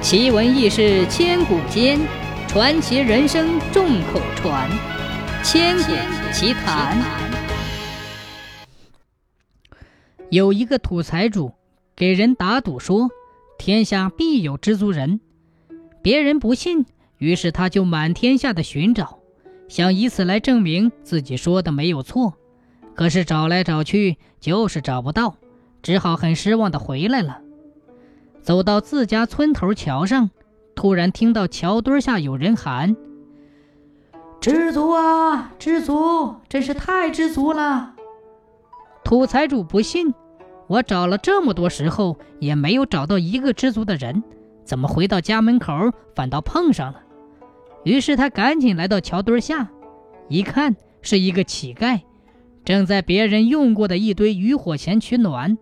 奇闻异事千古间，传奇人生众口传。千古奇谈。有一个土财主给人打赌说，天下必有知足人。别人不信，于是他就满天下的寻找，想以此来证明自己说的没有错。可是找来找去，就是找不到，只好很失望的回来了。走到自家村头桥上，突然听到桥墩下有人喊：“知足啊，知足！真是太知足了！”土财主不信，我找了这么多时候，也没有找到一个知足的人，怎么回到家门口反倒碰上了？于是他赶紧来到桥墩下，一看是一个乞丐，正在别人用过的一堆渔火前取暖。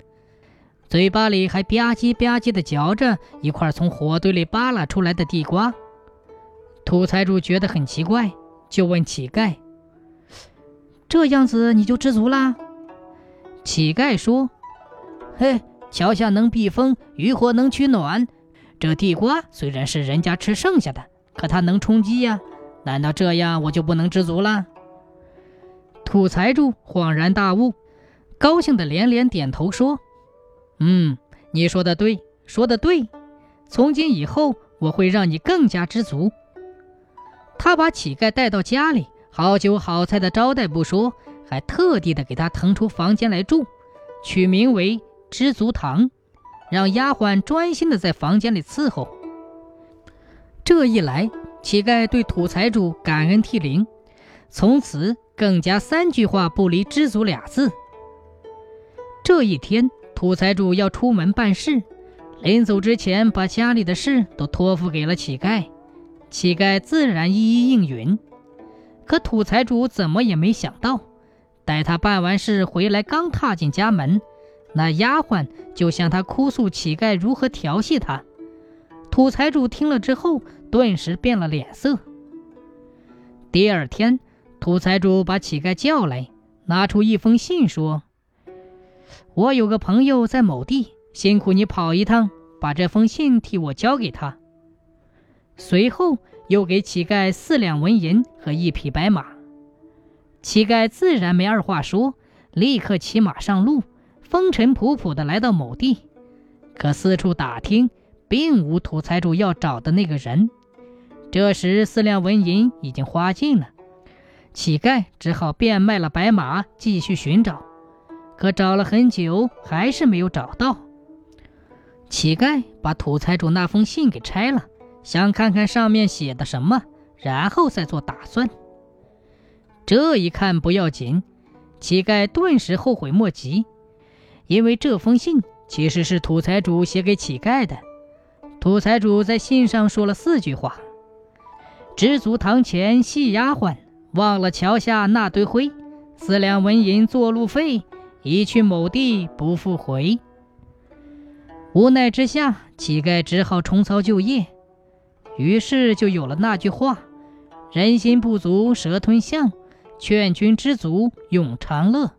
嘴巴里还吧唧吧唧地嚼着一块从火堆里扒拉出来的地瓜，土财主觉得很奇怪，就问乞丐：“这样子你就知足啦？”乞丐说：“嘿，桥下能避风，渔火能取暖，这地瓜虽然是人家吃剩下的，可它能充饥呀。难道这样我就不能知足了？”土财主恍然大悟，高兴的连连点头说。嗯，你说的对，说的对。从今以后，我会让你更加知足。他把乞丐带到家里，好酒好菜的招待不说，还特地的给他腾出房间来住，取名为知足堂，让丫鬟专心的在房间里伺候。这一来，乞丐对土财主感恩涕零，从此更加三句话不离知足俩字。这一天。土财主要出门办事，临走之前把家里的事都托付给了乞丐，乞丐自然一一应允。可土财主怎么也没想到，待他办完事回来，刚踏进家门，那丫鬟就向他哭诉乞丐如何调戏他。土财主听了之后，顿时变了脸色。第二天，土财主把乞丐叫来，拿出一封信说。我有个朋友在某地，辛苦你跑一趟，把这封信替我交给他。随后又给乞丐四两纹银和一匹白马。乞丐自然没二话说，立刻骑马上路，风尘仆仆地来到某地。可四处打听，并无土财主要找的那个人。这时四两纹银已经花尽了，乞丐只好变卖了白马，继续寻找。可找了很久，还是没有找到。乞丐把土财主那封信给拆了，想看看上面写的什么，然后再做打算。这一看不要紧，乞丐顿时后悔莫及，因为这封信其实是土财主写给乞丐的。土财主在信上说了四句话：“知足堂前戏丫鬟，忘了桥下那堆灰，四两纹银做路费。”一去某地不复回。无奈之下，乞丐只好重操旧业，于是就有了那句话：“人心不足蛇吞象，劝君知足永长乐。”